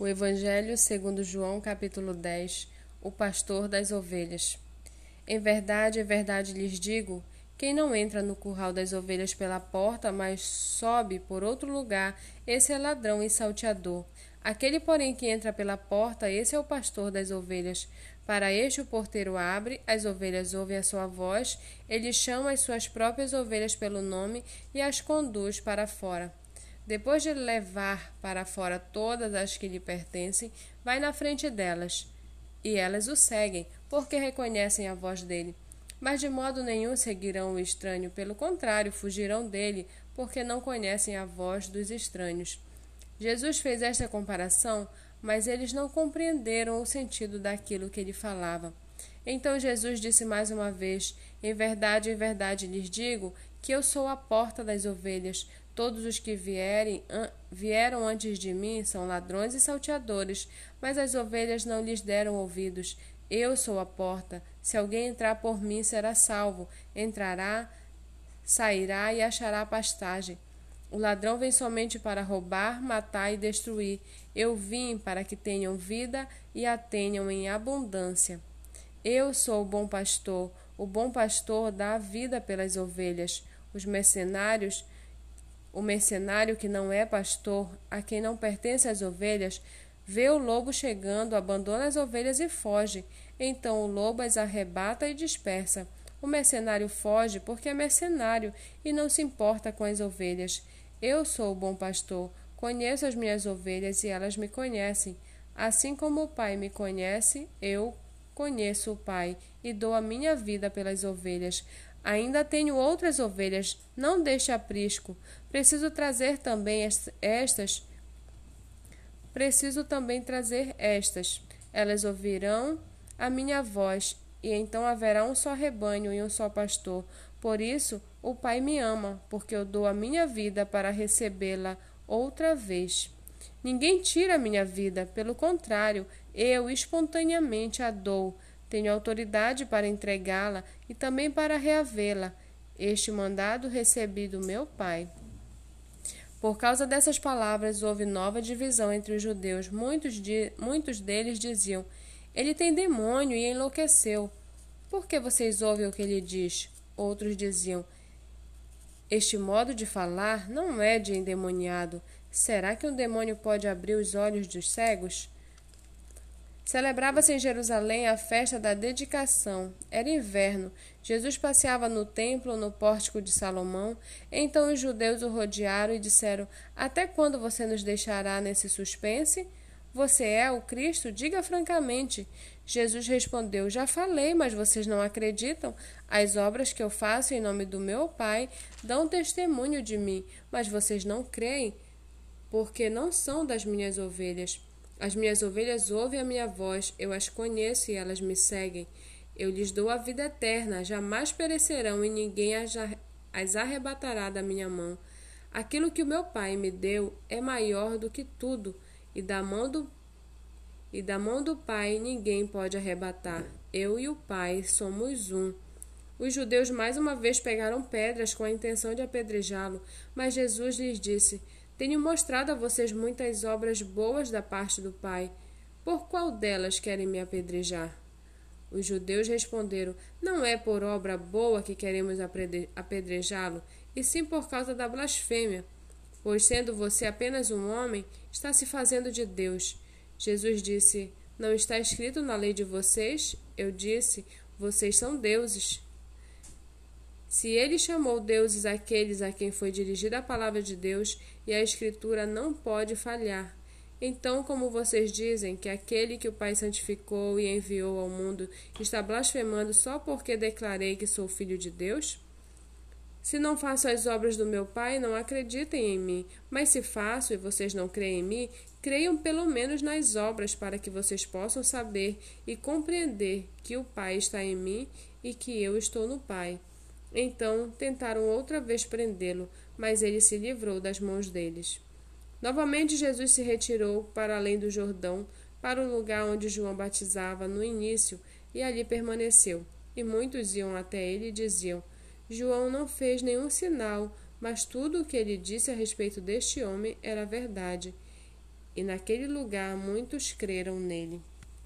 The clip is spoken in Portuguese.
O Evangelho segundo João, capítulo 10, o pastor das ovelhas. Em verdade, em verdade lhes digo, quem não entra no curral das ovelhas pela porta, mas sobe por outro lugar, esse é ladrão e salteador. Aquele, porém, que entra pela porta, esse é o pastor das ovelhas. Para este o porteiro abre, as ovelhas ouvem a sua voz, ele chama as suas próprias ovelhas pelo nome e as conduz para fora. Depois de levar para fora todas as que lhe pertencem, vai na frente delas. E elas o seguem, porque reconhecem a voz dele. Mas de modo nenhum seguirão o estranho, pelo contrário, fugirão dele, porque não conhecem a voz dos estranhos. Jesus fez esta comparação, mas eles não compreenderam o sentido daquilo que ele falava. Então Jesus disse mais uma vez: Em verdade, em verdade lhes digo que eu sou a porta das ovelhas. Todos os que vierem, an, vieram antes de mim são ladrões e salteadores, mas as ovelhas não lhes deram ouvidos. Eu sou a porta. Se alguém entrar por mim, será salvo. Entrará, sairá e achará pastagem. O ladrão vem somente para roubar, matar e destruir. Eu vim para que tenham vida e a tenham em abundância. Eu sou o bom pastor. O bom pastor dá vida pelas ovelhas. Os mercenários o mercenário que não é pastor, a quem não pertence as ovelhas, vê o lobo chegando, abandona as ovelhas e foge. Então o lobo as arrebata e dispersa. O mercenário foge porque é mercenário e não se importa com as ovelhas. Eu sou o bom pastor, conheço as minhas ovelhas e elas me conhecem. Assim como o Pai me conhece, eu conheço o Pai e dou a minha vida pelas ovelhas. Ainda tenho outras ovelhas, não deixe aprisco. Preciso trazer também estas. Preciso também trazer estas. Elas ouvirão a minha voz, e então haverá um só rebanho e um só pastor. Por isso, o Pai me ama, porque eu dou a minha vida para recebê-la outra vez. Ninguém tira a minha vida, pelo contrário, eu espontaneamente a dou. Tenho autoridade para entregá-la e também para reavê-la. Este mandado recebi do meu Pai. Por causa dessas palavras, houve nova divisão entre os judeus. Muitos, de, muitos deles diziam: Ele tem demônio e enlouqueceu. Por que vocês ouvem o que ele diz? Outros diziam: Este modo de falar não é de endemoniado. Será que um demônio pode abrir os olhos dos cegos? Celebrava-se em Jerusalém a festa da dedicação. Era inverno. Jesus passeava no templo, no pórtico de Salomão. Então os judeus o rodearam e disseram: Até quando você nos deixará nesse suspense? Você é o Cristo? Diga francamente. Jesus respondeu: Já falei, mas vocês não acreditam. As obras que eu faço em nome do meu Pai dão testemunho de mim, mas vocês não creem, porque não são das minhas ovelhas. As minhas ovelhas ouvem a minha voz, eu as conheço e elas me seguem. Eu lhes dou a vida eterna, jamais perecerão e ninguém as arrebatará da minha mão. Aquilo que o meu Pai me deu é maior do que tudo, e da mão do e da mão do Pai ninguém pode arrebatar. Eu e o Pai somos um. Os judeus mais uma vez pegaram pedras com a intenção de apedrejá-lo, mas Jesus lhes disse: tenho mostrado a vocês muitas obras boas da parte do Pai. Por qual delas querem me apedrejar? Os judeus responderam: Não é por obra boa que queremos apedrejá-lo, e sim por causa da blasfêmia. Pois, sendo você apenas um homem, está se fazendo de Deus. Jesus disse: Não está escrito na lei de vocês? Eu disse: Vocês são deuses. Se ele chamou deuses aqueles a quem foi dirigida a palavra de Deus, e a Escritura não pode falhar. Então, como vocês dizem que aquele que o Pai santificou e enviou ao mundo está blasfemando só porque declarei que sou filho de Deus? Se não faço as obras do meu Pai, não acreditem em mim. Mas se faço e vocês não creem em mim, creiam pelo menos nas obras, para que vocês possam saber e compreender que o Pai está em mim e que eu estou no Pai. Então tentaram outra vez prendê-lo, mas ele se livrou das mãos deles. Novamente Jesus se retirou para além do Jordão, para o lugar onde João batizava no início, e ali permaneceu. E muitos iam até ele e diziam: João não fez nenhum sinal, mas tudo o que ele disse a respeito deste homem era verdade. e naquele lugar muitos creram nele.